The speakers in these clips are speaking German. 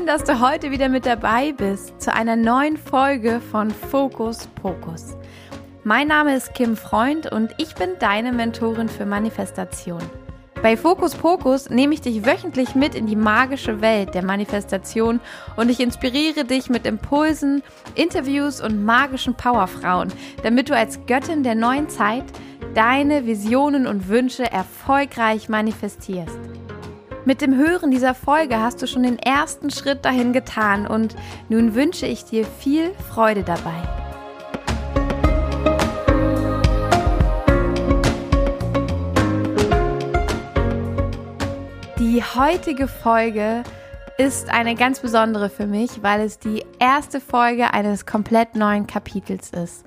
Schön, dass du heute wieder mit dabei bist zu einer neuen Folge von Fokus Pokus. Mein Name ist Kim Freund und ich bin deine Mentorin für Manifestation. Bei Fokus Pokus nehme ich dich wöchentlich mit in die magische Welt der Manifestation und ich inspiriere dich mit Impulsen, Interviews und magischen Powerfrauen, damit du als Göttin der neuen Zeit deine Visionen und Wünsche erfolgreich manifestierst. Mit dem Hören dieser Folge hast du schon den ersten Schritt dahin getan und nun wünsche ich dir viel Freude dabei. Die heutige Folge ist eine ganz besondere für mich, weil es die erste Folge eines komplett neuen Kapitels ist.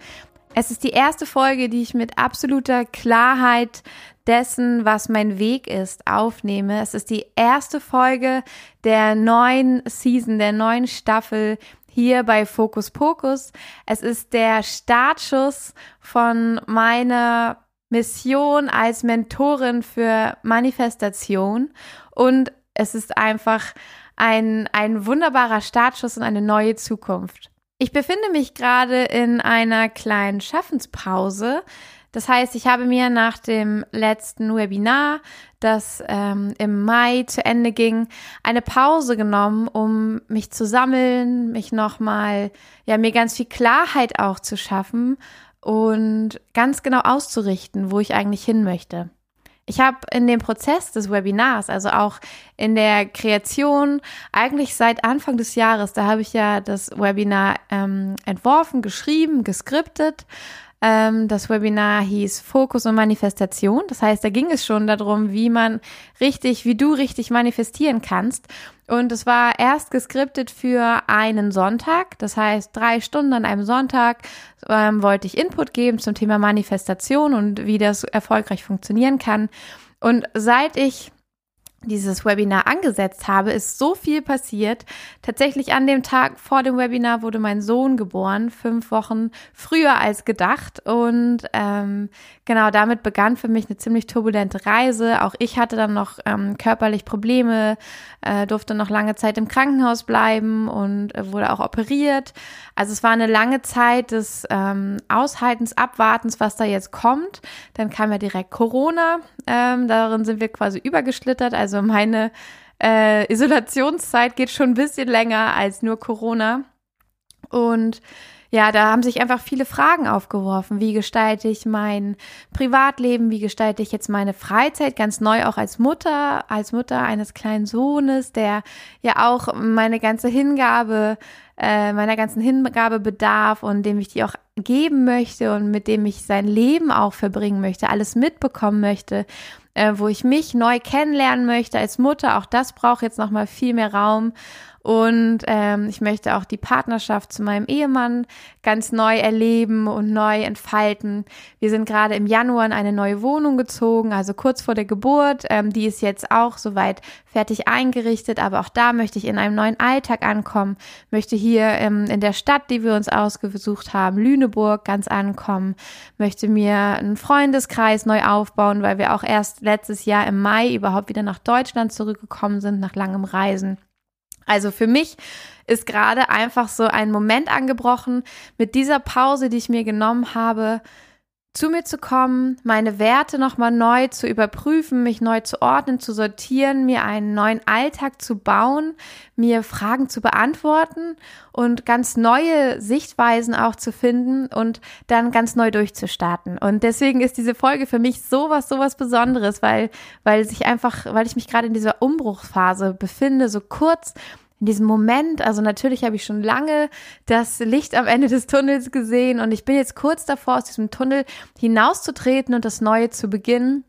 Es ist die erste Folge, die ich mit absoluter Klarheit dessen, was mein Weg ist, aufnehme. Es ist die erste Folge der neuen Season, der neuen Staffel hier bei Focus Pocus. Es ist der Startschuss von meiner Mission als Mentorin für Manifestation und es ist einfach ein, ein wunderbarer Startschuss und eine neue Zukunft. Ich befinde mich gerade in einer kleinen Schaffenspause. Das heißt, ich habe mir nach dem letzten Webinar, das ähm, im Mai zu Ende ging, eine Pause genommen, um mich zu sammeln, mich nochmal, ja, mir ganz viel Klarheit auch zu schaffen und ganz genau auszurichten, wo ich eigentlich hin möchte. Ich habe in dem Prozess des Webinars, also auch in der Kreation, eigentlich seit Anfang des Jahres, da habe ich ja das Webinar ähm, entworfen, geschrieben, geskriptet das Webinar hieß Fokus und Manifestation. Das heißt, da ging es schon darum, wie man richtig, wie du richtig manifestieren kannst. Und es war erst geskriptet für einen Sonntag. Das heißt, drei Stunden an einem Sonntag ähm, wollte ich Input geben zum Thema Manifestation und wie das erfolgreich funktionieren kann. Und seit ich dieses Webinar angesetzt habe, ist so viel passiert. Tatsächlich an dem Tag vor dem Webinar wurde mein Sohn geboren, fünf Wochen früher als gedacht. Und ähm, genau damit begann für mich eine ziemlich turbulente Reise. Auch ich hatte dann noch ähm, körperlich Probleme, äh, durfte noch lange Zeit im Krankenhaus bleiben und äh, wurde auch operiert. Also es war eine lange Zeit des ähm, Aushaltens, Abwartens, was da jetzt kommt. Dann kam ja direkt Corona. Ähm, darin sind wir quasi übergeschlittert. Also meine äh, Isolationszeit geht schon ein bisschen länger als nur Corona. Und ja, da haben sich einfach viele Fragen aufgeworfen. Wie gestalte ich mein Privatleben? Wie gestalte ich jetzt meine Freizeit? Ganz neu auch als Mutter, als Mutter eines kleinen Sohnes, der ja auch meine ganze Hingabe, äh, meiner ganzen Hingabe bedarf und dem ich die auch geben möchte und mit dem ich sein Leben auch verbringen möchte, alles mitbekommen möchte äh, wo ich mich neu kennenlernen möchte als Mutter. Auch das braucht jetzt nochmal viel mehr Raum. Und ähm, ich möchte auch die Partnerschaft zu meinem Ehemann ganz neu erleben und neu entfalten. Wir sind gerade im Januar in eine neue Wohnung gezogen, also kurz vor der Geburt. Ähm, die ist jetzt auch soweit fertig eingerichtet, aber auch da möchte ich in einem neuen Alltag ankommen, möchte hier ähm, in der Stadt, die wir uns ausgesucht haben, Lüneburg, ganz ankommen, möchte mir einen Freundeskreis neu aufbauen, weil wir auch erst letztes Jahr im Mai überhaupt wieder nach Deutschland zurückgekommen sind, nach langem Reisen. Also für mich ist gerade einfach so ein Moment angebrochen. Mit dieser Pause, die ich mir genommen habe, zu mir zu kommen, meine Werte nochmal neu zu überprüfen, mich neu zu ordnen, zu sortieren, mir einen neuen Alltag zu bauen, mir Fragen zu beantworten und ganz neue Sichtweisen auch zu finden und dann ganz neu durchzustarten. Und deswegen ist diese Folge für mich sowas, sowas Besonderes, weil, weil sich einfach, weil ich mich gerade in dieser Umbruchphase befinde, so kurz in diesem Moment, also natürlich habe ich schon lange das Licht am Ende des Tunnels gesehen und ich bin jetzt kurz davor, aus diesem Tunnel hinauszutreten und das Neue zu beginnen.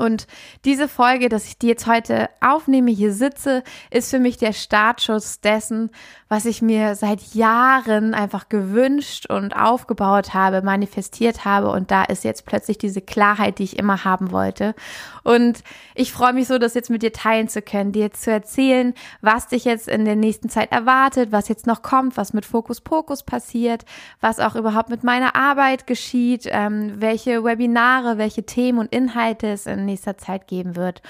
Und diese Folge, dass ich die jetzt heute aufnehme, hier sitze, ist für mich der Startschuss dessen, was ich mir seit Jahren einfach gewünscht und aufgebaut habe, manifestiert habe. Und da ist jetzt plötzlich diese Klarheit, die ich immer haben wollte. Und ich freue mich so, das jetzt mit dir teilen zu können, dir jetzt zu erzählen, was dich jetzt in der nächsten Zeit erwartet, was jetzt noch kommt, was mit Fokus Pokus passiert, was auch überhaupt mit meiner Arbeit geschieht, ähm, welche Webinare, welche Themen und Inhalte es in nächster Zeit geben wird.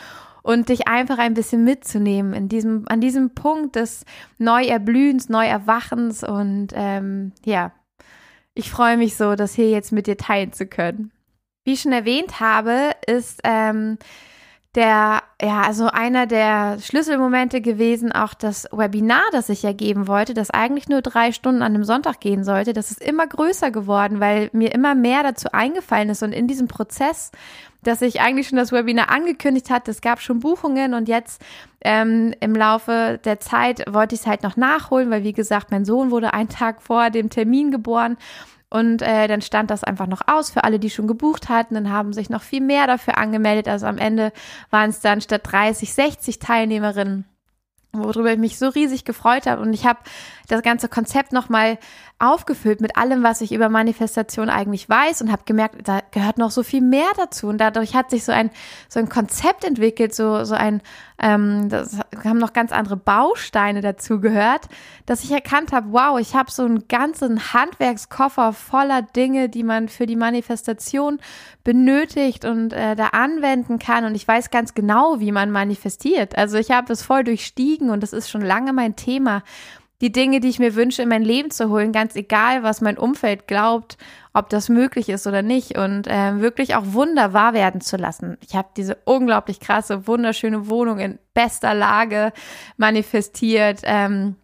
und dich einfach ein bisschen mitzunehmen in diesem, an diesem Punkt des Neuerblühens, Neuerwachens und ähm, ja, ich freue mich so, das hier jetzt mit dir teilen zu können. Wie ich schon erwähnt habe, ist ähm, der, ja, also einer der Schlüsselmomente gewesen, auch das Webinar, das ich ja geben wollte, das eigentlich nur drei Stunden an einem Sonntag gehen sollte, das ist immer größer geworden, weil mir immer mehr dazu eingefallen ist und in diesem Prozess, dass ich eigentlich schon das Webinar angekündigt hatte, es gab schon Buchungen und jetzt ähm, im Laufe der Zeit wollte ich es halt noch nachholen, weil wie gesagt, mein Sohn wurde einen Tag vor dem Termin geboren und äh, dann stand das einfach noch aus für alle, die schon gebucht hatten. Dann haben sich noch viel mehr dafür angemeldet. Also am Ende waren es dann statt 30, 60 Teilnehmerinnen worüber ich mich so riesig gefreut habe. Und ich habe das ganze Konzept nochmal aufgefüllt mit allem, was ich über Manifestation eigentlich weiß und habe gemerkt, da gehört noch so viel mehr dazu. Und dadurch hat sich so ein, so ein Konzept entwickelt, so, so ein, ähm, das haben noch ganz andere Bausteine dazu gehört, dass ich erkannt habe, wow, ich habe so einen ganzen Handwerkskoffer voller Dinge, die man für die Manifestation benötigt und äh, da anwenden kann. Und ich weiß ganz genau, wie man manifestiert. Also ich habe es voll durchstiegen und das ist schon lange mein Thema die Dinge, die ich mir wünsche, in mein Leben zu holen, ganz egal, was mein Umfeld glaubt, ob das möglich ist oder nicht und äh, wirklich auch Wunder wahr werden zu lassen. Ich habe diese unglaublich krasse, wunderschöne Wohnung in bester Lage manifestiert. Ähm,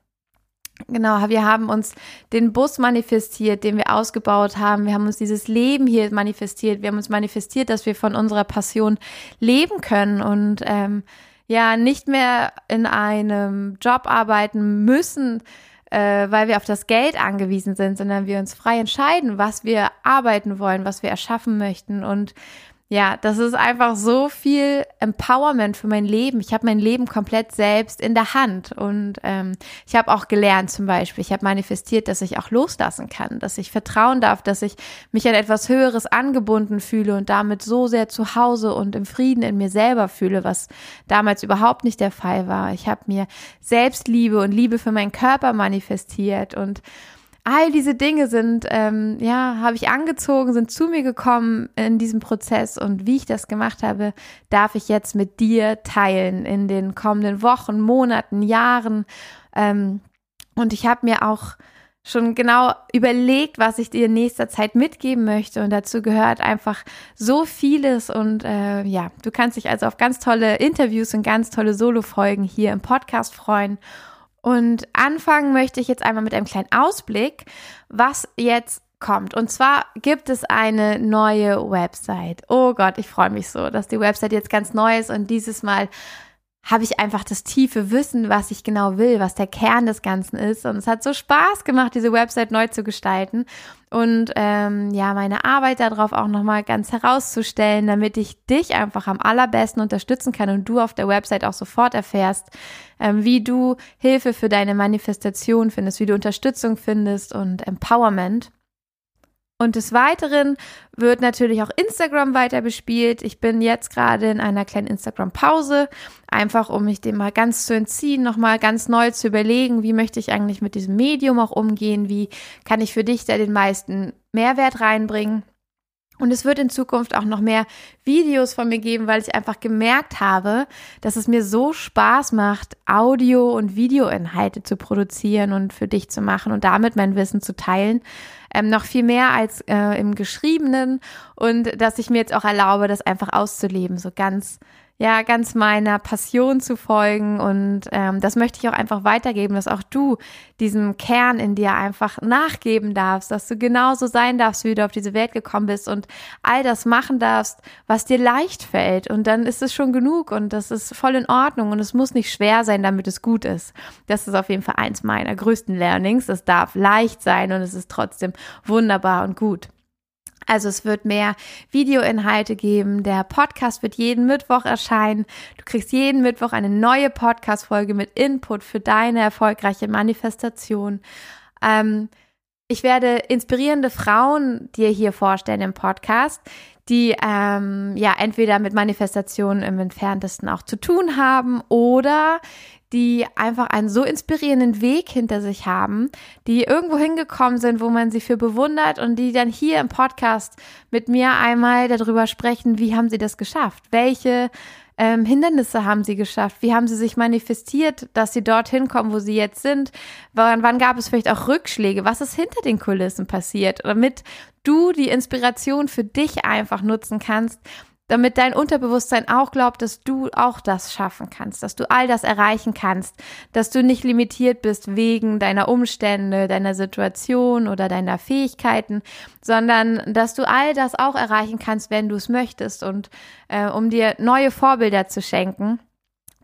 Genau, wir haben uns den Bus manifestiert, den wir ausgebaut haben. Wir haben uns dieses Leben hier manifestiert. Wir haben uns manifestiert, dass wir von unserer Passion leben können und ähm, ja nicht mehr in einem Job arbeiten müssen, äh, weil wir auf das Geld angewiesen sind, sondern wir uns frei entscheiden, was wir arbeiten wollen, was wir erschaffen möchten. Und ja, das ist einfach so viel Empowerment für mein Leben. Ich habe mein Leben komplett selbst in der Hand und ähm, ich habe auch gelernt zum Beispiel, ich habe manifestiert, dass ich auch loslassen kann, dass ich vertrauen darf, dass ich mich an etwas Höheres angebunden fühle und damit so sehr zu Hause und im Frieden in mir selber fühle, was damals überhaupt nicht der Fall war. Ich habe mir Selbstliebe und Liebe für meinen Körper manifestiert und all diese Dinge sind, ähm, ja, habe ich angezogen, sind zu mir gekommen in diesem Prozess und wie ich das gemacht habe, darf ich jetzt mit dir teilen in den kommenden Wochen, Monaten, Jahren. Ähm, und ich habe mir auch schon genau überlegt, was ich dir in nächster Zeit mitgeben möchte. Und dazu gehört einfach so vieles. Und äh, ja, du kannst dich also auf ganz tolle Interviews und ganz tolle Solo-Folgen hier im Podcast freuen. Und anfangen möchte ich jetzt einmal mit einem kleinen Ausblick, was jetzt kommt. Und zwar gibt es eine neue Website. Oh Gott, ich freue mich so, dass die Website jetzt ganz neu ist und dieses Mal habe ich einfach das tiefe Wissen, was ich genau will, was der Kern des Ganzen ist. Und es hat so Spaß gemacht, diese Website neu zu gestalten und ähm, ja, meine Arbeit darauf auch nochmal ganz herauszustellen, damit ich dich einfach am allerbesten unterstützen kann und du auf der Website auch sofort erfährst, ähm, wie du Hilfe für deine Manifestation findest, wie du Unterstützung findest und Empowerment. Und des Weiteren wird natürlich auch Instagram weiter bespielt. Ich bin jetzt gerade in einer kleinen Instagram-Pause, einfach um mich dem mal ganz zu entziehen, nochmal ganz neu zu überlegen, wie möchte ich eigentlich mit diesem Medium auch umgehen, wie kann ich für dich da den meisten Mehrwert reinbringen. Und es wird in Zukunft auch noch mehr Videos von mir geben, weil ich einfach gemerkt habe, dass es mir so Spaß macht, Audio- und Videoinhalte zu produzieren und für dich zu machen und damit mein Wissen zu teilen. Ähm, noch viel mehr als äh, im Geschriebenen und dass ich mir jetzt auch erlaube, das einfach auszuleben, so ganz ja ganz meiner Passion zu folgen und ähm, das möchte ich auch einfach weitergeben, dass auch du diesem Kern in dir einfach nachgeben darfst, dass du genauso sein darfst, wie du auf diese Welt gekommen bist und all das machen darfst, was dir leicht fällt und dann ist es schon genug und das ist voll in Ordnung und es muss nicht schwer sein, damit es gut ist. Das ist auf jeden Fall eins meiner größten Learnings. Es darf leicht sein und es ist trotzdem wunderbar und gut. Also es wird mehr Videoinhalte geben. Der Podcast wird jeden Mittwoch erscheinen. Du kriegst jeden Mittwoch eine neue Podcast-Folge mit Input für deine erfolgreiche Manifestation. Ähm, ich werde inspirierende Frauen dir hier vorstellen im Podcast, die ähm, ja entweder mit Manifestationen im entferntesten auch zu tun haben oder die einfach einen so inspirierenden Weg hinter sich haben, die irgendwo hingekommen sind, wo man sie für bewundert und die dann hier im Podcast mit mir einmal darüber sprechen, wie haben sie das geschafft? Welche ähm, Hindernisse haben sie geschafft? Wie haben sie sich manifestiert, dass sie dorthin kommen, wo sie jetzt sind? Wann, wann gab es vielleicht auch Rückschläge? Was ist hinter den Kulissen passiert? Damit du die Inspiration für dich einfach nutzen kannst, damit dein Unterbewusstsein auch glaubt, dass du auch das schaffen kannst, dass du all das erreichen kannst, dass du nicht limitiert bist wegen deiner Umstände, deiner Situation oder deiner Fähigkeiten, sondern dass du all das auch erreichen kannst, wenn du es möchtest und äh, um dir neue Vorbilder zu schenken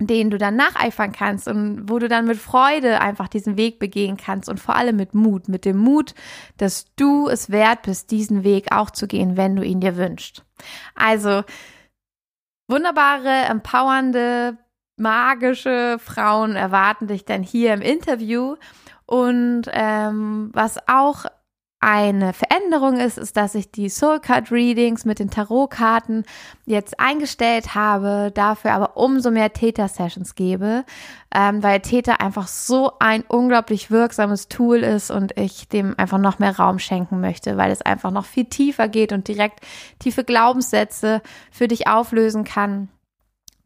denen du dann nacheifern kannst und wo du dann mit Freude einfach diesen Weg begehen kannst und vor allem mit Mut, mit dem Mut, dass du es wert bist, diesen Weg auch zu gehen, wenn du ihn dir wünschst. Also wunderbare, empowernde, magische Frauen erwarten dich dann hier im Interview und ähm, was auch eine Veränderung ist, ist, dass ich die Soul Card Readings mit den Tarotkarten jetzt eingestellt habe, dafür aber umso mehr Theta Sessions gebe, ähm, weil Theta einfach so ein unglaublich wirksames Tool ist und ich dem einfach noch mehr Raum schenken möchte, weil es einfach noch viel tiefer geht und direkt tiefe Glaubenssätze für dich auflösen kann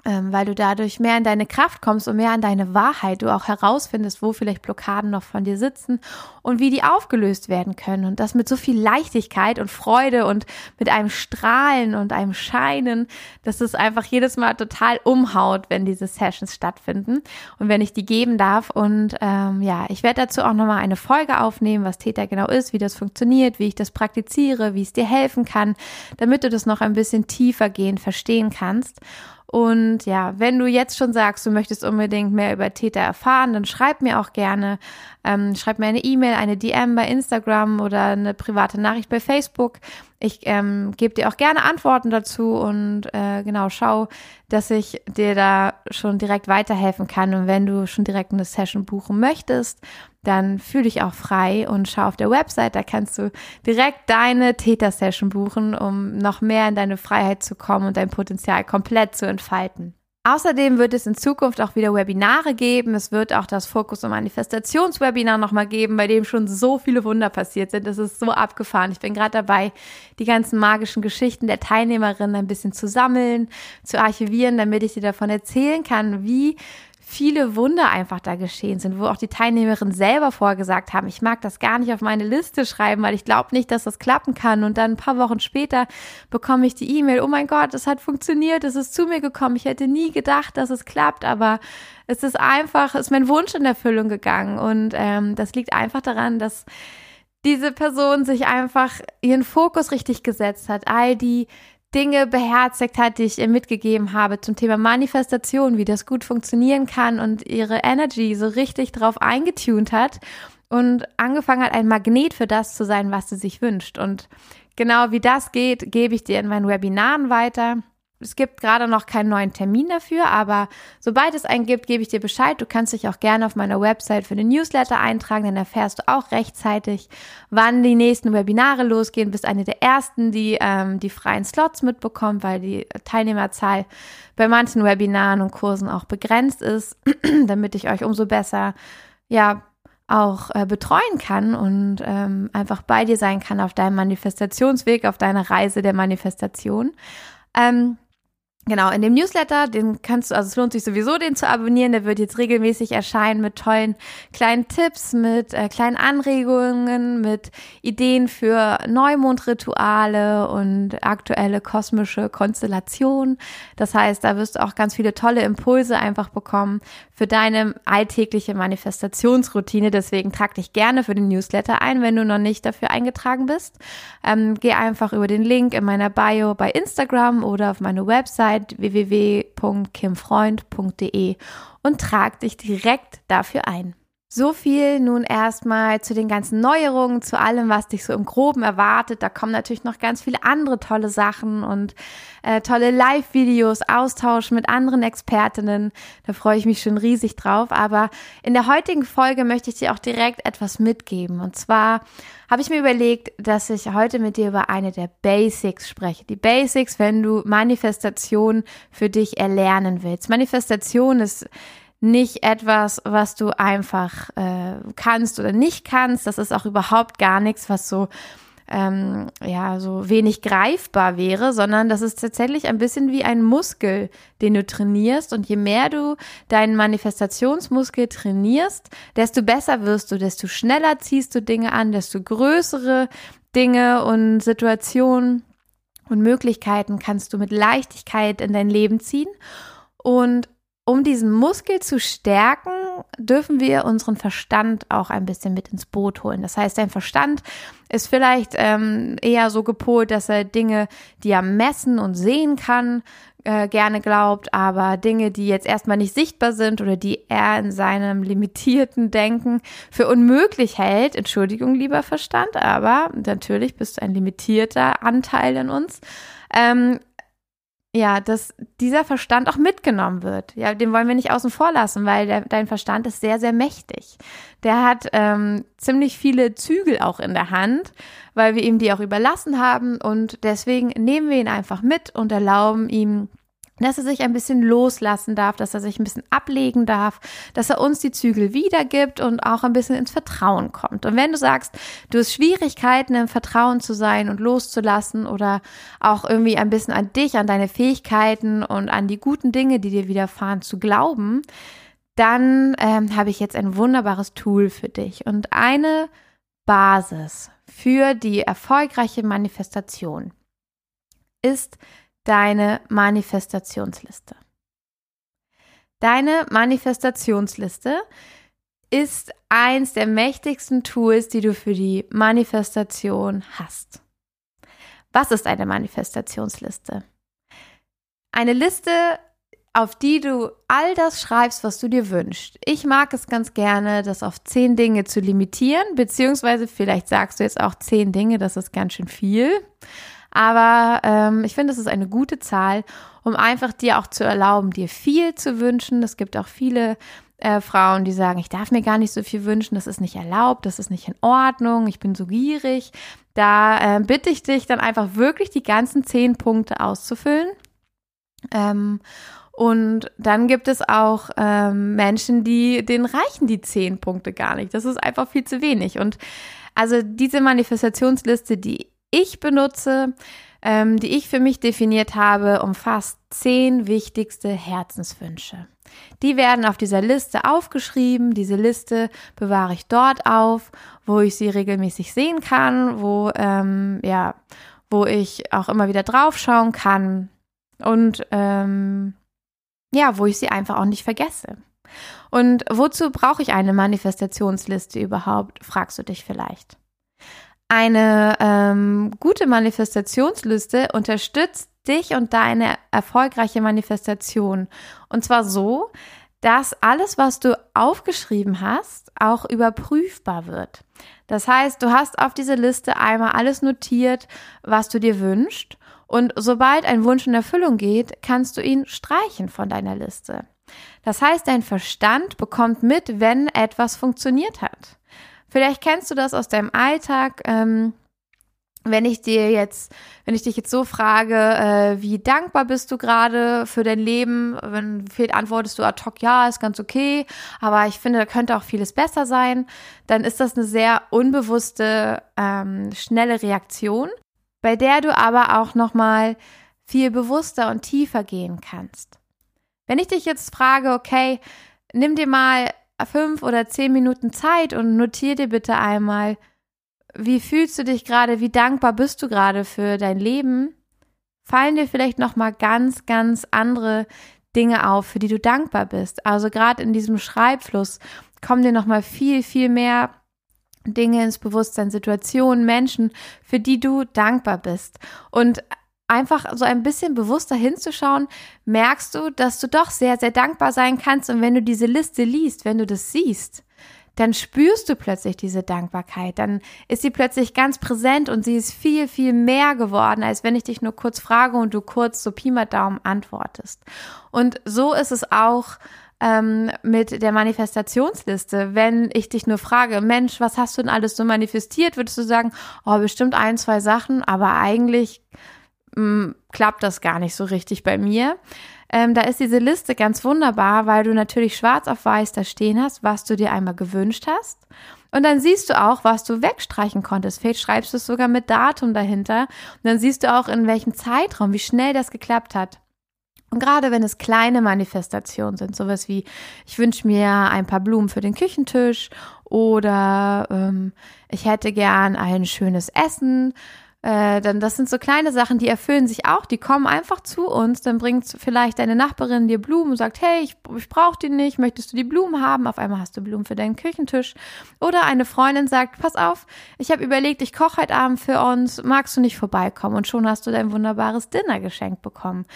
ähm, weil du dadurch mehr in deine Kraft kommst und mehr an deine Wahrheit, du auch herausfindest, wo vielleicht Blockaden noch von dir sitzen und wie die aufgelöst werden können. Und das mit so viel Leichtigkeit und Freude und mit einem Strahlen und einem Scheinen, dass es einfach jedes Mal total umhaut, wenn diese Sessions stattfinden und wenn ich die geben darf. Und ähm, ja, ich werde dazu auch nochmal eine Folge aufnehmen, was Täter genau ist, wie das funktioniert, wie ich das praktiziere, wie es dir helfen kann, damit du das noch ein bisschen tiefer gehen verstehen kannst. Und ja, wenn du jetzt schon sagst, du möchtest unbedingt mehr über Täter erfahren, dann schreib mir auch gerne, ähm, schreib mir eine E-Mail, eine DM bei Instagram oder eine private Nachricht bei Facebook. Ich ähm, gebe dir auch gerne Antworten dazu und äh, genau schau, dass ich dir da schon direkt weiterhelfen kann. Und wenn du schon direkt eine Session buchen möchtest, dann fühl dich auch frei und schau auf der Website, da kannst du direkt deine Täter-Session buchen, um noch mehr in deine Freiheit zu kommen und dein Potenzial komplett zu entfalten. Außerdem wird es in Zukunft auch wieder Webinare geben. Es wird auch das Fokus- und Manifestationswebinar nochmal geben, bei dem schon so viele Wunder passiert sind. Das ist so abgefahren. Ich bin gerade dabei, die ganzen magischen Geschichten der Teilnehmerinnen ein bisschen zu sammeln, zu archivieren, damit ich dir davon erzählen kann, wie viele Wunder einfach da geschehen sind, wo auch die Teilnehmerinnen selber vorgesagt haben, ich mag das gar nicht auf meine Liste schreiben, weil ich glaube nicht, dass das klappen kann. Und dann ein paar Wochen später bekomme ich die E-Mail, oh mein Gott, es hat funktioniert, es ist zu mir gekommen. Ich hätte nie gedacht, dass es klappt, aber es ist einfach, ist mein Wunsch in Erfüllung gegangen. Und ähm, das liegt einfach daran, dass diese Person sich einfach ihren Fokus richtig gesetzt hat. All die Dinge beherzigt hat, die ich ihr mitgegeben habe zum Thema Manifestation, wie das gut funktionieren kann und ihre Energy so richtig drauf eingetunt hat und angefangen hat, ein Magnet für das zu sein, was sie sich wünscht. Und genau wie das geht, gebe ich dir in meinen Webinaren weiter. Es gibt gerade noch keinen neuen Termin dafür, aber sobald es einen gibt, gebe ich dir Bescheid. Du kannst dich auch gerne auf meiner Website für den Newsletter eintragen, dann erfährst du auch rechtzeitig, wann die nächsten Webinare losgehen. Bist eine der ersten, die ähm, die freien Slots mitbekommt, weil die Teilnehmerzahl bei manchen Webinaren und Kursen auch begrenzt ist, damit ich euch umso besser ja auch äh, betreuen kann und ähm, einfach bei dir sein kann auf deinem Manifestationsweg, auf deiner Reise der Manifestation. Ähm, Genau, in dem Newsletter, den kannst du, also es lohnt sich sowieso, den zu abonnieren. Der wird jetzt regelmäßig erscheinen mit tollen kleinen Tipps, mit äh, kleinen Anregungen, mit Ideen für Neumondrituale und aktuelle kosmische Konstellationen. Das heißt, da wirst du auch ganz viele tolle Impulse einfach bekommen für deine alltägliche Manifestationsroutine. Deswegen trag dich gerne für den Newsletter ein, wenn du noch nicht dafür eingetragen bist. Ähm, geh einfach über den Link in meiner Bio bei Instagram oder auf meine Website Website www.kimfreund.de und trag dich direkt dafür ein. So viel nun erstmal zu den ganzen Neuerungen, zu allem, was dich so im Groben erwartet. Da kommen natürlich noch ganz viele andere tolle Sachen und äh, tolle Live-Videos, Austausch mit anderen Expertinnen. Da freue ich mich schon riesig drauf. Aber in der heutigen Folge möchte ich dir auch direkt etwas mitgeben. Und zwar habe ich mir überlegt, dass ich heute mit dir über eine der Basics spreche. Die Basics, wenn du Manifestation für dich erlernen willst. Manifestation ist nicht etwas, was du einfach äh, kannst oder nicht kannst. Das ist auch überhaupt gar nichts, was so ähm, ja so wenig greifbar wäre, sondern das ist tatsächlich ein bisschen wie ein Muskel, den du trainierst. Und je mehr du deinen Manifestationsmuskel trainierst, desto besser wirst du, desto schneller ziehst du Dinge an, desto größere Dinge und Situationen und Möglichkeiten kannst du mit Leichtigkeit in dein Leben ziehen. Und um diesen Muskel zu stärken, dürfen wir unseren Verstand auch ein bisschen mit ins Boot holen. Das heißt, dein Verstand ist vielleicht ähm, eher so gepolt, dass er Dinge, die er messen und sehen kann, äh, gerne glaubt, aber Dinge, die jetzt erstmal nicht sichtbar sind oder die er in seinem limitierten Denken für unmöglich hält, Entschuldigung, lieber Verstand, aber natürlich bist du ein limitierter Anteil in uns, ähm, ja, dass dieser Verstand auch mitgenommen wird. Ja, den wollen wir nicht außen vor lassen, weil der, dein Verstand ist sehr, sehr mächtig. Der hat ähm, ziemlich viele Zügel auch in der Hand, weil wir ihm die auch überlassen haben und deswegen nehmen wir ihn einfach mit und erlauben ihm dass er sich ein bisschen loslassen darf, dass er sich ein bisschen ablegen darf, dass er uns die Zügel wiedergibt und auch ein bisschen ins Vertrauen kommt. Und wenn du sagst, du hast Schwierigkeiten im Vertrauen zu sein und loszulassen oder auch irgendwie ein bisschen an dich, an deine Fähigkeiten und an die guten Dinge, die dir widerfahren, zu glauben, dann ähm, habe ich jetzt ein wunderbares Tool für dich und eine Basis für die erfolgreiche Manifestation ist deine Manifestationsliste. Deine Manifestationsliste ist eins der mächtigsten Tools, die du für die Manifestation hast. Was ist eine Manifestationsliste? Eine Liste, auf die du all das schreibst, was du dir wünschst. Ich mag es ganz gerne, das auf zehn Dinge zu limitieren, beziehungsweise vielleicht sagst du jetzt auch zehn Dinge, das ist ganz schön viel. Aber ähm, ich finde, es ist eine gute Zahl, um einfach dir auch zu erlauben, dir viel zu wünschen. Es gibt auch viele äh, Frauen, die sagen, ich darf mir gar nicht so viel wünschen, das ist nicht erlaubt, das ist nicht in Ordnung, ich bin so gierig. Da äh, bitte ich dich dann einfach wirklich die ganzen zehn Punkte auszufüllen. Ähm, und dann gibt es auch ähm, Menschen, die denen reichen die zehn Punkte gar nicht. Das ist einfach viel zu wenig. Und also diese Manifestationsliste, die ich benutze, ähm, die ich für mich definiert habe, umfasst zehn wichtigste Herzenswünsche. Die werden auf dieser Liste aufgeschrieben. Diese Liste bewahre ich dort auf, wo ich sie regelmäßig sehen kann, wo ähm, ja, wo ich auch immer wieder draufschauen kann und ähm, ja, wo ich sie einfach auch nicht vergesse. Und wozu brauche ich eine Manifestationsliste überhaupt, fragst du dich vielleicht. Eine ähm, gute Manifestationsliste unterstützt dich und deine erfolgreiche Manifestation. Und zwar so, dass alles, was du aufgeschrieben hast, auch überprüfbar wird. Das heißt, du hast auf diese Liste einmal alles notiert, was du dir wünschst. Und sobald ein Wunsch in Erfüllung geht, kannst du ihn streichen von deiner Liste. Das heißt, dein Verstand bekommt mit, wenn etwas funktioniert hat. Vielleicht kennst du das aus deinem Alltag. Ähm, wenn ich dir jetzt, wenn ich dich jetzt so frage, äh, wie dankbar bist du gerade für dein Leben, wenn fehlt, antwortest du ad hoc, ja, ist ganz okay, aber ich finde, da könnte auch vieles besser sein, dann ist das eine sehr unbewusste, ähm, schnelle Reaktion, bei der du aber auch nochmal viel bewusster und tiefer gehen kannst. Wenn ich dich jetzt frage, okay, nimm dir mal fünf oder zehn Minuten Zeit und notier dir bitte einmal, wie fühlst du dich gerade, wie dankbar bist du gerade für dein Leben? Fallen dir vielleicht noch mal ganz, ganz andere Dinge auf, für die du dankbar bist. Also gerade in diesem Schreibfluss kommen dir noch mal viel, viel mehr Dinge ins Bewusstsein, Situationen, Menschen, für die du dankbar bist. Und einfach so ein bisschen bewusster hinzuschauen, merkst du, dass du doch sehr, sehr dankbar sein kannst. Und wenn du diese Liste liest, wenn du das siehst, dann spürst du plötzlich diese Dankbarkeit. Dann ist sie plötzlich ganz präsent und sie ist viel, viel mehr geworden, als wenn ich dich nur kurz frage und du kurz so Pi mal Daumen antwortest. Und so ist es auch ähm, mit der Manifestationsliste. Wenn ich dich nur frage, Mensch, was hast du denn alles so manifestiert, würdest du sagen, oh, bestimmt ein, zwei Sachen, aber eigentlich mh, klappt das gar nicht so richtig bei mir. ähm, da ist diese Liste ganz wunderbar, weil du natürlich schwarz auf weiß da stehen hast, was du dir einmal gewünscht hast. Und dann siehst du auch, was du wegstreichen konntest. Vielleicht schreibst du es sogar mit Datum dahinter. Und dann siehst du auch, in welchem Zeitraum, wie schnell das geklappt hat. Und gerade wenn es kleine Manifestationen sind, sowas wie, ich wünsche mir ein paar Blumen für den Küchentisch oder ähm, ich hätte gern ein schönes Essen äh, dann das sind so kleine Sachen, die erfüllen sich auch, die kommen einfach zu uns. Dann bringt vielleicht deine Nachbarin dir Blumen und sagt, hey, ich, ich brauche die nicht, möchtest du die Blumen haben? Auf einmal hast du Blumen für deinen Küchentisch. Oder eine Freundin sagt, pass auf, ich habe überlegt, ich koche heute Abend für uns, magst du nicht vorbeikommen? Und schon hast du dein wunderbares Dinner geschenkt bekommen.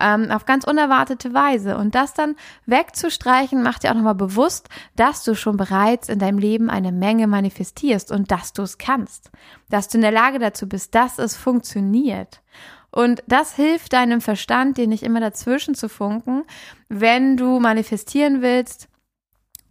Ähm, auf ganz unerwartete Weise. Und das dann wegzustreichen, macht dir auch nochmal bewusst, dass du schon bereits in deinem Leben eine Menge manifestierst und dass du es kannst. Dass du in der Lage dazu bist, dass es funktioniert. Und das hilft deinem Verstand, dir nicht immer dazwischen zu funken, wenn du manifestieren willst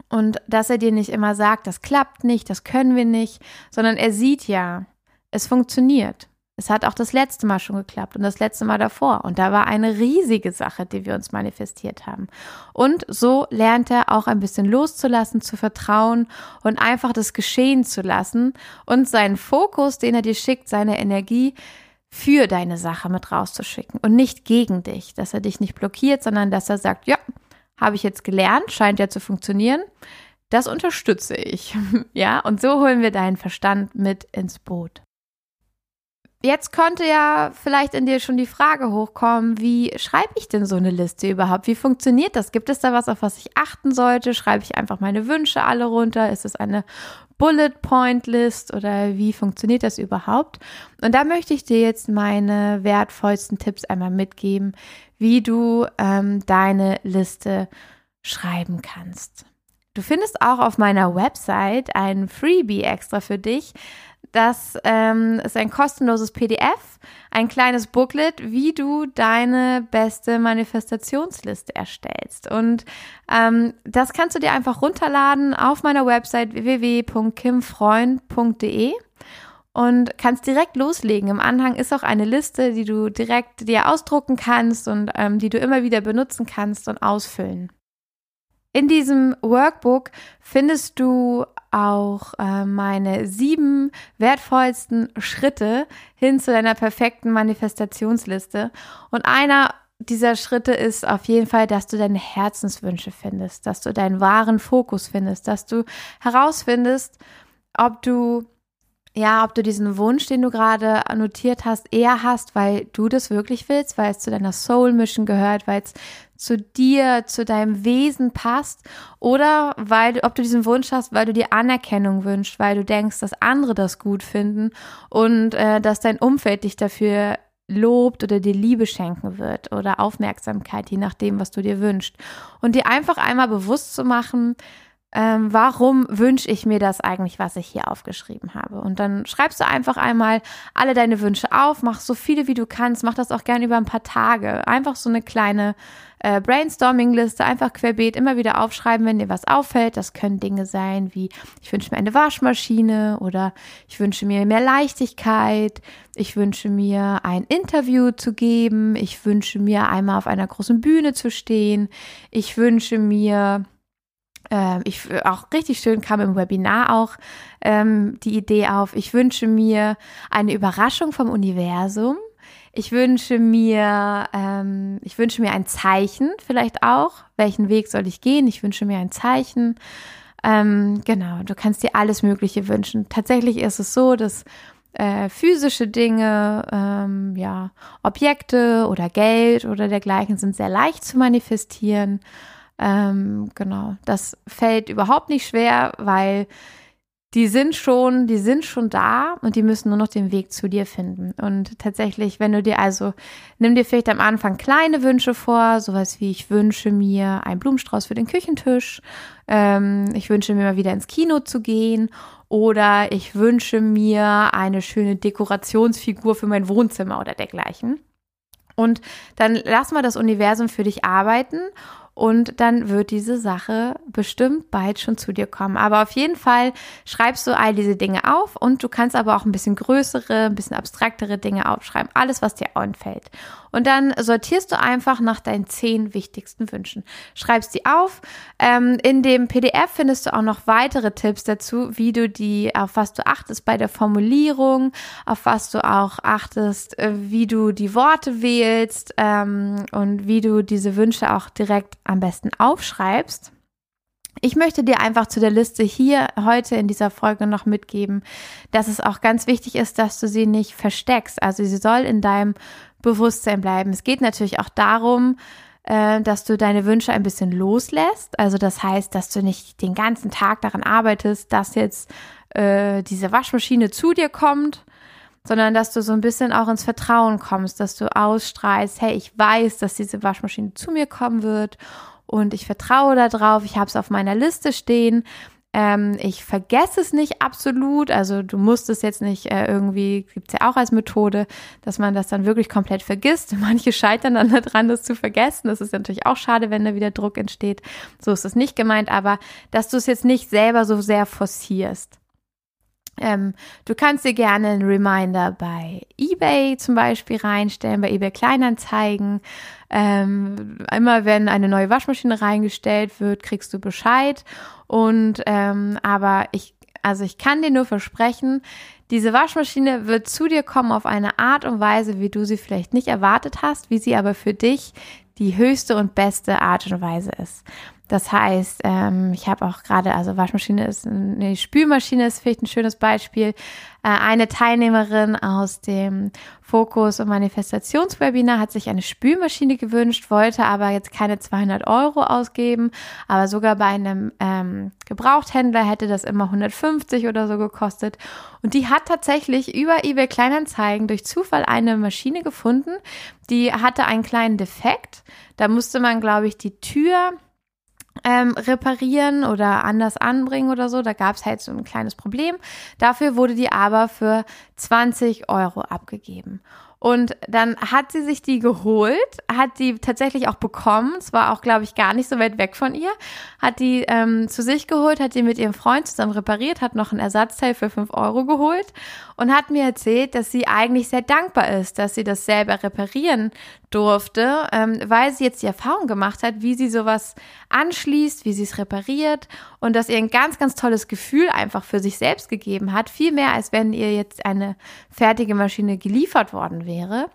und dass er dir nicht immer sagt, das klappt nicht, das können wir nicht, sondern er sieht ja, es funktioniert. Es hat auch das letzte Mal schon geklappt und das letzte Mal davor. Und da war eine riesige Sache, die wir uns manifestiert haben. Und so lernt er auch ein bisschen loszulassen, zu vertrauen und einfach das geschehen zu lassen und seinen Fokus, den er dir schickt, seine Energie für deine Sache mit rauszuschicken und nicht gegen dich, dass er dich nicht blockiert, sondern dass er sagt, ja, habe ich jetzt gelernt, scheint ja zu funktionieren. Das unterstütze ich. Ja, und so holen wir deinen Verstand mit ins Boot. Jetzt konnte ja vielleicht in dir schon die Frage hochkommen, wie schreibe ich denn so eine Liste überhaupt? Wie funktioniert das? Gibt es da was, auf was ich achten sollte? Schreibe ich einfach meine Wünsche alle runter? Ist es eine Bullet Point List oder wie funktioniert das überhaupt? Und da möchte ich dir jetzt meine wertvollsten Tipps einmal mitgeben, wie du ähm, deine Liste schreiben kannst. Du findest auch auf meiner Website ein Freebie extra für dich. Das ähm, ist ein kostenloses PDF, ein kleines Booklet, wie du deine beste Manifestationsliste erstellst. Und ähm, das kannst du dir einfach runterladen auf meiner Website www.kimfreund.de und kannst direkt loslegen. Im Anhang ist auch eine Liste, die du direkt dir ausdrucken kannst und ähm, die du immer wieder benutzen kannst und ausfüllen. In diesem Workbook findest du auch äh, meine sieben wertvollsten Schritte hin zu deiner perfekten Manifestationsliste. Und einer dieser Schritte ist auf jeden Fall, dass du deine Herzenswünsche findest, dass du deinen wahren Fokus findest, dass du herausfindest, ob du ja, ob du diesen Wunsch, den du gerade notiert hast, eher hast, weil du das wirklich willst, weil es zu deiner Soul Mission gehört, weil es zu dir, zu deinem Wesen passt oder weil ob du diesen Wunsch hast, weil du dir Anerkennung wünschst, weil du denkst, dass andere das gut finden und äh, dass dein Umfeld dich dafür lobt oder dir Liebe schenken wird oder Aufmerksamkeit, je nachdem, was du dir wünschst. Und dir einfach einmal bewusst zu machen, ähm, warum wünsche ich mir das eigentlich, was ich hier aufgeschrieben habe? Und dann schreibst du einfach einmal alle deine Wünsche auf, mach so viele wie du kannst, mach das auch gerne über ein paar Tage. Einfach so eine kleine äh, Brainstorming-Liste, einfach querbeet immer wieder aufschreiben, wenn dir was auffällt. Das können Dinge sein wie, ich wünsche mir eine Waschmaschine oder ich wünsche mir mehr Leichtigkeit, ich wünsche mir ein Interview zu geben, ich wünsche mir einmal auf einer großen Bühne zu stehen, ich wünsche mir äh, ich auch richtig schön kam im Webinar auch ähm, die Idee auf. Ich wünsche mir eine Überraschung vom Universum. Ich wünsche mir, ähm, ich wünsche mir ein Zeichen, vielleicht auch. Welchen Weg soll ich gehen? Ich wünsche mir ein Zeichen. Ähm, genau, du kannst dir alles Mögliche wünschen. Tatsächlich ist es so, dass äh, physische Dinge, ähm, ja, Objekte oder Geld oder dergleichen sind sehr leicht zu manifestieren. Ähm, genau, das fällt überhaupt nicht schwer, weil die sind schon, die sind schon da und die müssen nur noch den Weg zu dir finden. Und tatsächlich, wenn du dir also, nimm dir vielleicht am Anfang kleine Wünsche vor, sowas wie ich wünsche mir einen Blumenstrauß für den Küchentisch, ähm, ich wünsche mir mal wieder ins Kino zu gehen oder ich wünsche mir eine schöne Dekorationsfigur für mein Wohnzimmer oder dergleichen. Und dann lass mal das Universum für dich arbeiten und dann wird diese Sache bestimmt bald schon zu dir kommen. Aber auf jeden Fall schreibst du all diese Dinge auf und du kannst aber auch ein bisschen größere, ein bisschen abstraktere Dinge aufschreiben. Alles, was dir einfällt. Und dann sortierst du einfach nach deinen zehn wichtigsten Wünschen. Schreibst die auf. Ähm, in dem PDF findest du auch noch weitere Tipps dazu, wie du die, auf was du achtest bei der Formulierung, auf was du auch achtest, äh, wie du die Worte wählst ähm, und wie du diese Wünsche auch direkt am besten aufschreibst. Ich möchte dir einfach zu der Liste hier heute in dieser Folge noch mitgeben, dass es auch ganz wichtig ist, dass du sie nicht versteckst. Also sie soll in deinem Bewusstsein bleiben. Es geht natürlich auch darum, äh, dass du deine Wünsche ein bisschen loslässt. Also das heißt, dass du nicht den ganzen Tag daran arbeitest, dass jetzt äh, diese Waschmaschine zu dir kommt, sondern dass du so ein bisschen auch ins Vertrauen kommst, dass du ausstrahlst, hey, ich weiß, dass diese Waschmaschine zu mir kommen wird und ich vertraue darauf, ich habe es auf meiner Liste stehen. Ähm, ich vergesse es nicht absolut, also du musst es jetzt nicht äh, irgendwie, gibt's ja auch als Methode, dass man das dann wirklich komplett vergisst. Manche scheitern dann daran, das zu vergessen. Das ist natürlich auch schade, wenn da wieder Druck entsteht. So ist es nicht gemeint, aber dass du es jetzt nicht selber so sehr forcierst. Ähm, du kannst dir gerne einen Reminder bei eBay zum Beispiel reinstellen, bei eBay Kleinanzeigen. Ähm, immer wenn eine neue Waschmaschine reingestellt wird, kriegst du Bescheid. Und ähm, aber ich, also ich kann dir nur versprechen, diese Waschmaschine wird zu dir kommen auf eine Art und Weise, wie du sie vielleicht nicht erwartet hast, wie sie aber für dich die höchste und beste Art und Weise ist. Das heißt, ähm, ich habe auch gerade, also Waschmaschine ist, eine Spülmaschine ist vielleicht ein schönes Beispiel. Äh, eine Teilnehmerin aus dem Fokus- und Manifestationswebinar hat sich eine Spülmaschine gewünscht, wollte aber jetzt keine 200 Euro ausgeben, aber sogar bei einem ähm, Gebrauchthändler hätte das immer 150 oder so gekostet. Und die hat tatsächlich über eBay Kleinanzeigen durch Zufall eine Maschine gefunden, die hatte einen kleinen Defekt. Da musste man, glaube ich, die Tür ähm, reparieren oder anders anbringen oder so. Da gab es halt so ein kleines Problem. Dafür wurde die aber für 20 Euro abgegeben. Und dann hat sie sich die geholt, hat die tatsächlich auch bekommen. Es war auch, glaube ich, gar nicht so weit weg von ihr. Hat die ähm, zu sich geholt, hat die mit ihrem Freund zusammen repariert, hat noch ein Ersatzteil für fünf Euro geholt und hat mir erzählt, dass sie eigentlich sehr dankbar ist, dass sie das selber reparieren durfte, ähm, weil sie jetzt die Erfahrung gemacht hat, wie sie sowas anschließt, wie sie es repariert und dass ihr ein ganz, ganz tolles Gefühl einfach für sich selbst gegeben hat, viel mehr als wenn ihr jetzt eine fertige Maschine geliefert worden wäre.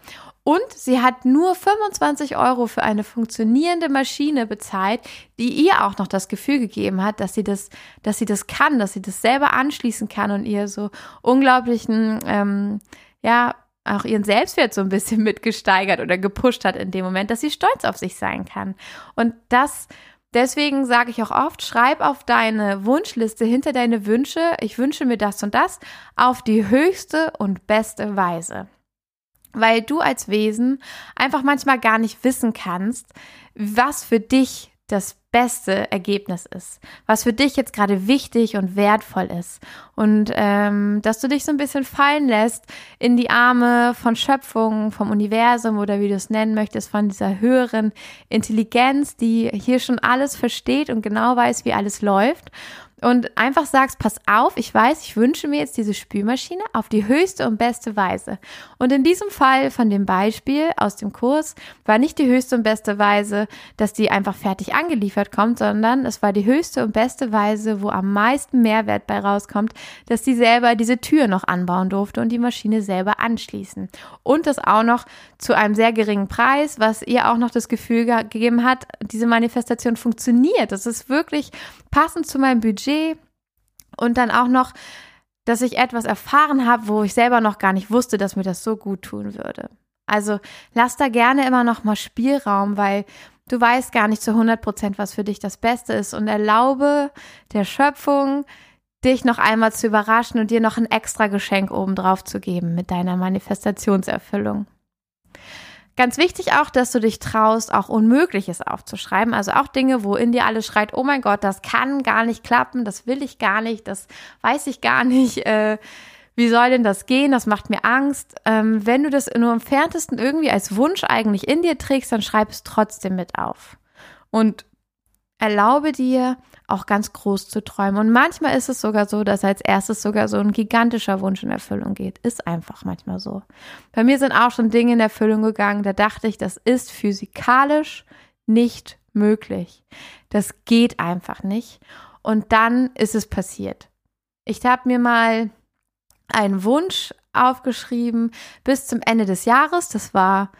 Und sie hat nur 25 Euro für eine funktionierende Maschine bezahlt, die ihr auch noch das Gefühl gegeben hat, dass sie das, dass sie das kann, dass sie das selber anschließen kann und ihr so unglaublichen, ähm, ja, auch ihren Selbstwert so ein bisschen mitgesteigert oder gepusht hat in dem Moment, dass sie stolz auf sich sein kann. Und das, deswegen sage ich auch oft, schreib auf deine Wunschliste hinter deine Wünsche, ich wünsche mir das und das, auf die höchste und beste Weise. Weil du als Wesen einfach manchmal gar nicht wissen kannst, was für dich das beste Ergebnis ist, was für dich jetzt gerade wichtig und wertvoll ist. Und ähm, dass du dich so ein bisschen fallen lässt in die Arme von Schöpfung, vom Universum oder wie du es nennen möchtest, von dieser höheren Intelligenz, die hier schon alles versteht und genau weiß, wie alles läuft und einfach sagst, pass auf, ich weiß, ich wünsche mir jetzt diese Spülmaschine auf die höchste und beste Weise. Und in diesem Fall von dem Beispiel aus dem Kurs war nicht die höchste und beste Weise, dass die einfach fertig angeliefert kommt, sondern es war die höchste und beste Weise, wo am meisten Mehrwert bei rauskommt, dass sie selber diese Tür noch anbauen durfte und die Maschine selber anschließen. Und das auch noch zu einem sehr geringen Preis, was ihr auch noch das Gefühl gegeben hat, diese Manifestation funktioniert. Das ist wirklich passend zu meinem Budget und dann auch noch, dass ich etwas erfahren habe, wo ich selber noch gar nicht wusste, dass mir das so gut tun würde. Also lass da gerne immer noch mal Spielraum, weil du weißt gar nicht zu 100 Prozent, was für dich das Beste ist und erlaube der Schöpfung, dich noch einmal zu überraschen und dir noch ein extra Geschenk obendrauf zu geben mit deiner Manifestationserfüllung. Ganz wichtig auch, dass du dich traust, auch Unmögliches aufzuschreiben. Also auch Dinge, wo in dir alles schreit, oh mein Gott, das kann gar nicht klappen, das will ich gar nicht, das weiß ich gar nicht. Äh, wie soll denn das gehen? Das macht mir Angst. Ähm, wenn du das nur im Ferntesten irgendwie als Wunsch eigentlich in dir trägst, dann schreib es trotzdem mit auf. Und erlaube dir, auch ganz groß zu träumen. Und manchmal ist es sogar so, dass als erstes sogar so ein gigantischer Wunsch in Erfüllung geht. Ist einfach manchmal so. Bei mir sind auch schon Dinge in Erfüllung gegangen, da dachte ich, das ist physikalisch nicht möglich. Das geht einfach nicht. Und dann ist es passiert. Ich habe mir mal einen Wunsch aufgeschrieben bis zum Ende des Jahres. Das war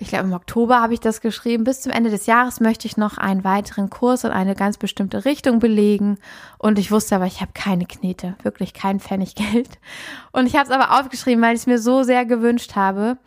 ich glaube, im Oktober habe ich das geschrieben. Bis zum Ende des Jahres möchte ich noch einen weiteren Kurs in eine ganz bestimmte Richtung belegen. Und ich wusste aber, ich habe keine Knete, wirklich kein Pfennig Geld. Und ich habe es aber aufgeschrieben, weil ich es mir so sehr gewünscht habe.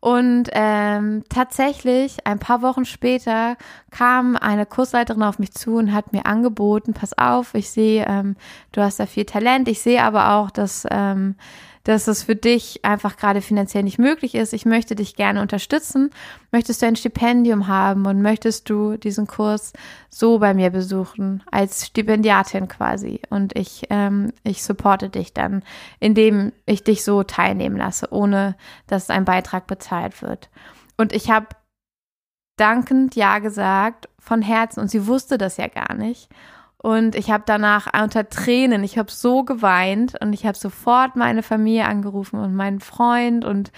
Und ähm, tatsächlich, ein paar Wochen später kam eine Kursleiterin auf mich zu und hat mir angeboten, pass auf, ich sehe, ähm, du hast da viel Talent, ich sehe aber auch, dass ähm, dass es für dich einfach gerade finanziell nicht möglich ist. Ich möchte dich gerne unterstützen. Möchtest du ein Stipendium haben und möchtest du diesen Kurs so bei mir besuchen, als Stipendiatin quasi? Und ich, ähm, ich supporte dich dann, indem ich dich so teilnehmen lasse, ohne dass ein Beitrag bezahlt wird. Und ich habe dankend Ja gesagt, von Herzen, und sie wusste das ja gar nicht. Und ich habe danach unter Tränen, ich habe so geweint und ich habe sofort meine Familie angerufen und meinen Freund und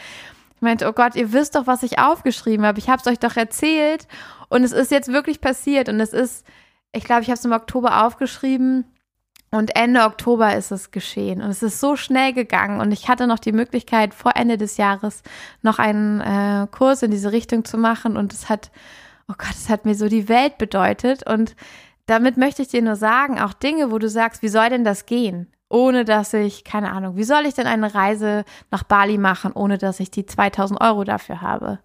ich meinte, oh Gott, ihr wisst doch, was ich aufgeschrieben habe. Ich habe es euch doch erzählt und es ist jetzt wirklich passiert und es ist, ich glaube, ich habe es im Oktober aufgeschrieben und Ende Oktober ist es geschehen und es ist so schnell gegangen und ich hatte noch die Möglichkeit vor Ende des Jahres noch einen äh, Kurs in diese Richtung zu machen und es hat, oh Gott, es hat mir so die Welt bedeutet und damit möchte ich dir nur sagen, auch Dinge, wo du sagst, wie soll denn das gehen? Ohne dass ich, keine Ahnung, wie soll ich denn eine Reise nach Bali machen, ohne dass ich die 2000 Euro dafür habe?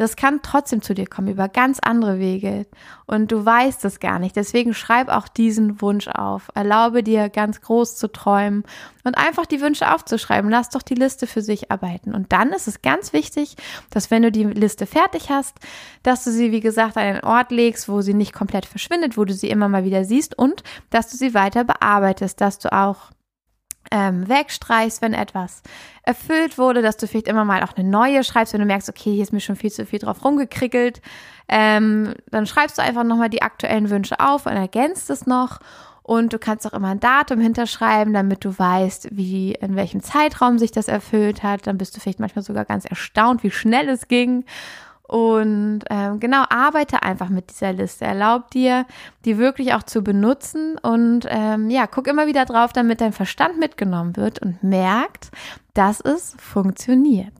Das kann trotzdem zu dir kommen über ganz andere Wege und du weißt es gar nicht. Deswegen schreib auch diesen Wunsch auf. Erlaube dir ganz groß zu träumen und einfach die Wünsche aufzuschreiben. Lass doch die Liste für sich arbeiten. Und dann ist es ganz wichtig, dass wenn du die Liste fertig hast, dass du sie, wie gesagt, an einen Ort legst, wo sie nicht komplett verschwindet, wo du sie immer mal wieder siehst und dass du sie weiter bearbeitest, dass du auch ähm, wegstreichst, wenn etwas erfüllt wurde, dass du vielleicht immer mal auch eine neue schreibst, wenn du merkst, okay, hier ist mir schon viel zu viel drauf rumgekrickelt, ähm, dann schreibst du einfach nochmal die aktuellen Wünsche auf und ergänzt es noch und du kannst auch immer ein Datum hinterschreiben, damit du weißt, wie, in welchem Zeitraum sich das erfüllt hat. Dann bist du vielleicht manchmal sogar ganz erstaunt, wie schnell es ging. Und ähm, genau, arbeite einfach mit dieser Liste. Erlaub dir, die wirklich auch zu benutzen und ähm, ja, guck immer wieder drauf, damit dein Verstand mitgenommen wird und merkt, dass es funktioniert.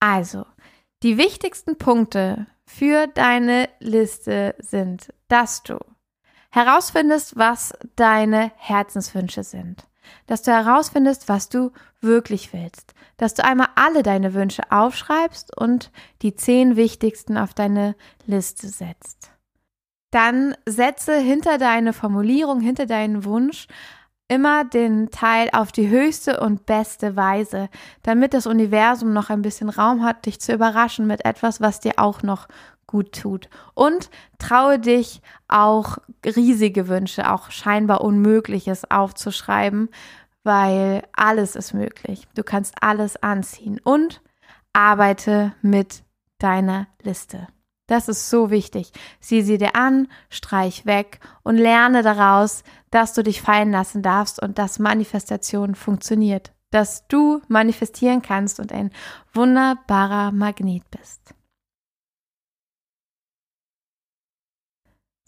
Also, die wichtigsten Punkte für deine Liste sind, dass du herausfindest, was deine Herzenswünsche sind dass du herausfindest, was du wirklich willst, dass du einmal alle deine Wünsche aufschreibst und die zehn wichtigsten auf deine Liste setzt. Dann setze hinter deine Formulierung, hinter deinen Wunsch immer den Teil auf die höchste und beste Weise, damit das Universum noch ein bisschen Raum hat, dich zu überraschen mit etwas, was dir auch noch gut tut. Und traue dich auch riesige Wünsche, auch scheinbar Unmögliches aufzuschreiben, weil alles ist möglich. Du kannst alles anziehen und arbeite mit deiner Liste. Das ist so wichtig. Sieh sie dir an, streich weg und lerne daraus, dass du dich fallen lassen darfst und dass Manifestation funktioniert. Dass du manifestieren kannst und ein wunderbarer Magnet bist.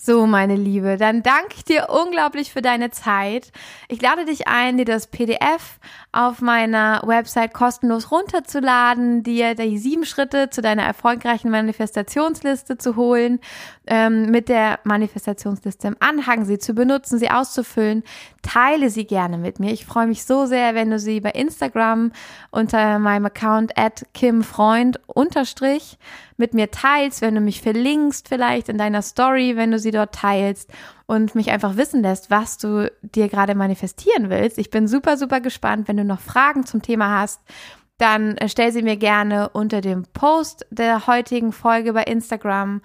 So, meine Liebe, dann danke ich dir unglaublich für deine Zeit. Ich lade dich ein, dir das PDF auf meiner Website kostenlos runterzuladen, dir die sieben Schritte zu deiner erfolgreichen Manifestationsliste zu holen, ähm, mit der Manifestationsliste im Anhang, sie zu benutzen, sie auszufüllen. Teile sie gerne mit mir. Ich freue mich so sehr, wenn du sie bei Instagram unter meinem Account at kimfreund unterstrich mit mir teilst, wenn du mich verlinkst vielleicht in deiner Story, wenn du sie dort teilst und mich einfach wissen lässt, was du dir gerade manifestieren willst. Ich bin super, super gespannt. Wenn du noch Fragen zum Thema hast, dann stell sie mir gerne unter dem Post der heutigen Folge bei Instagram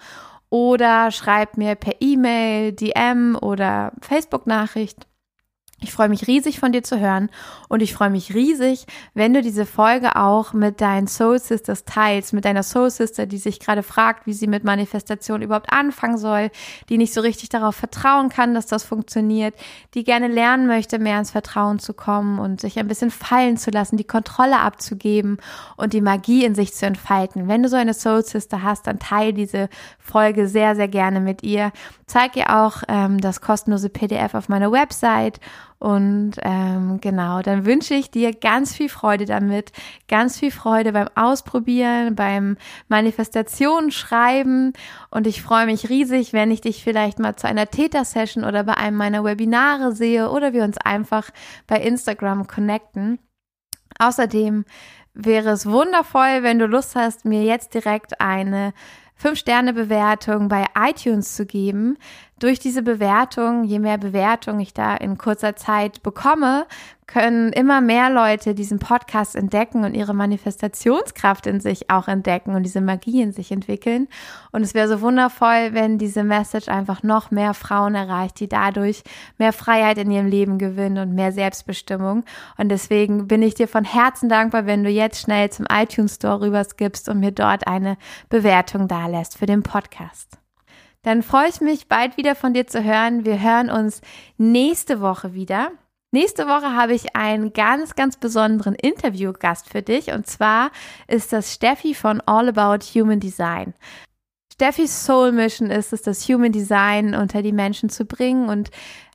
oder schreib mir per E-Mail, DM oder Facebook-Nachricht. Ich freue mich riesig von dir zu hören und ich freue mich riesig, wenn du diese Folge auch mit deinen Soul Sisters teilst, mit deiner Soul Sister, die sich gerade fragt, wie sie mit Manifestation überhaupt anfangen soll, die nicht so richtig darauf vertrauen kann, dass das funktioniert, die gerne lernen möchte, mehr ins Vertrauen zu kommen und sich ein bisschen fallen zu lassen, die Kontrolle abzugeben und die Magie in sich zu entfalten. Wenn du so eine Soul Sister hast, dann teile diese Folge sehr, sehr gerne mit ihr. Zeig ihr auch ähm, das kostenlose PDF auf meiner Website und ähm, genau, dann wünsche ich dir ganz viel Freude damit, ganz viel Freude beim Ausprobieren, beim Manifestationen schreiben. Und ich freue mich riesig, wenn ich dich vielleicht mal zu einer Täter-Session oder bei einem meiner Webinare sehe oder wir uns einfach bei Instagram connecten. Außerdem wäre es wundervoll, wenn du Lust hast, mir jetzt direkt eine 5-Sterne-Bewertung bei iTunes zu geben. Durch diese Bewertung, je mehr Bewertung ich da in kurzer Zeit bekomme, können immer mehr Leute diesen Podcast entdecken und ihre Manifestationskraft in sich auch entdecken und diese Magie in sich entwickeln. Und es wäre so wundervoll, wenn diese Message einfach noch mehr Frauen erreicht, die dadurch mehr Freiheit in ihrem Leben gewinnen und mehr Selbstbestimmung. Und deswegen bin ich dir von Herzen dankbar, wenn du jetzt schnell zum iTunes Store rüberskippst und mir dort eine Bewertung dalässt für den Podcast. Dann freue ich mich, bald wieder von dir zu hören. Wir hören uns nächste Woche wieder. Nächste Woche habe ich einen ganz, ganz besonderen Interviewgast für dich und zwar ist das Steffi von All About Human Design. Steffis Soul Mission ist es, das Human Design unter die Menschen zu bringen und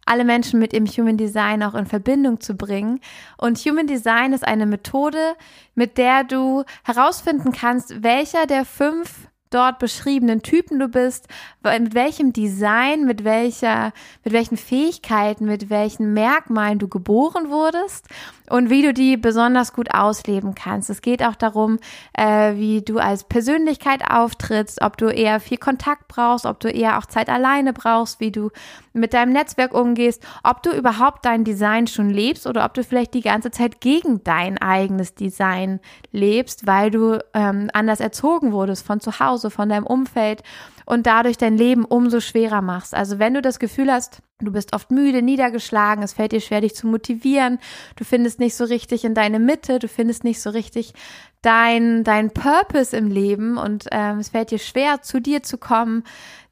alle Menschen mit dem Human Design auch in Verbindung zu bringen. Und Human Design ist eine Methode, mit der du herausfinden kannst, welcher der fünf dort beschriebenen Typen du bist, mit welchem Design, mit welcher, mit welchen Fähigkeiten, mit welchen Merkmalen du geboren wurdest und wie du die besonders gut ausleben kannst. Es geht auch darum, äh, wie du als Persönlichkeit auftrittst, ob du eher viel Kontakt brauchst, ob du eher auch Zeit alleine brauchst, wie du mit deinem Netzwerk umgehst, ob du überhaupt dein Design schon lebst oder ob du vielleicht die ganze Zeit gegen dein eigenes Design lebst, weil du ähm, anders erzogen wurdest von zu Hause, von deinem Umfeld und dadurch dein Leben umso schwerer machst. Also wenn du das Gefühl hast, du bist oft müde, niedergeschlagen, es fällt dir schwer, dich zu motivieren, du findest nicht so richtig in deine Mitte, du findest nicht so richtig dein, dein Purpose im Leben und ähm, es fällt dir schwer, zu dir zu kommen,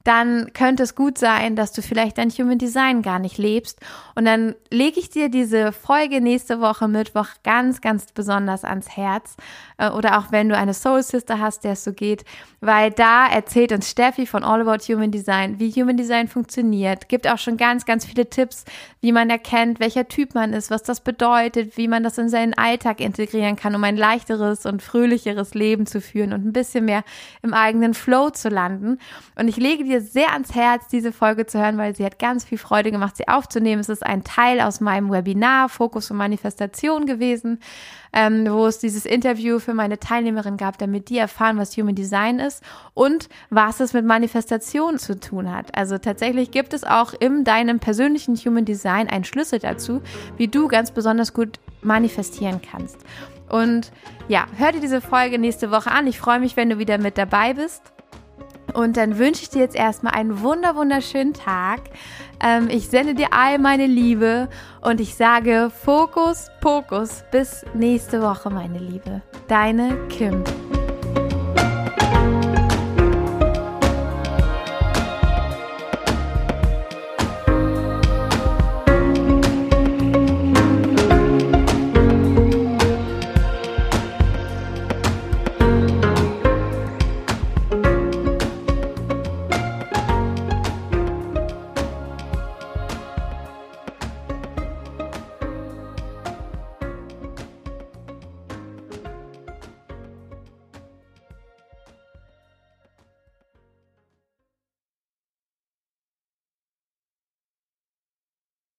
dann könnte es gut sein, dass du vielleicht dein Human Design gar nicht lebst. Und dann lege ich dir diese Folge nächste Woche Mittwoch ganz, ganz besonders ans Herz. Äh, oder auch wenn du eine Soul Sister hast, der es so geht, weil da erzählt uns Steffi von All About Human Design, wie Human Design funktioniert. Gibt auch schon ganz, ganz viele Tipps, wie man erkennt, welcher Typ man ist, was das bedeutet, wie man das in seinen Alltag integrieren kann, um ein leichteres und fröhlicheres Leben zu führen und ein bisschen mehr im eigenen Flow zu landen. Und ich lege dir sehr ans Herz, diese Folge zu hören, weil sie hat ganz viel Freude gemacht, sie aufzunehmen. Es ist ein Teil aus meinem Webinar Fokus und Manifestation gewesen, ähm, wo es dieses Interview für meine Teilnehmerin gab, damit die erfahren, was Human Design ist und was es mit Manifestation zu tun hat. Also tatsächlich gibt es auch in deinem persönlichen Human Design einen Schlüssel dazu, wie du ganz besonders gut manifestieren kannst. Und ja, hör dir diese Folge nächste Woche an. Ich freue mich, wenn du wieder mit dabei bist. Und dann wünsche ich dir jetzt erstmal einen wunder wunderschönen Tag. Ähm, ich sende dir all meine Liebe und ich sage Fokus, Pokus. Bis nächste Woche, meine Liebe. Deine Kim.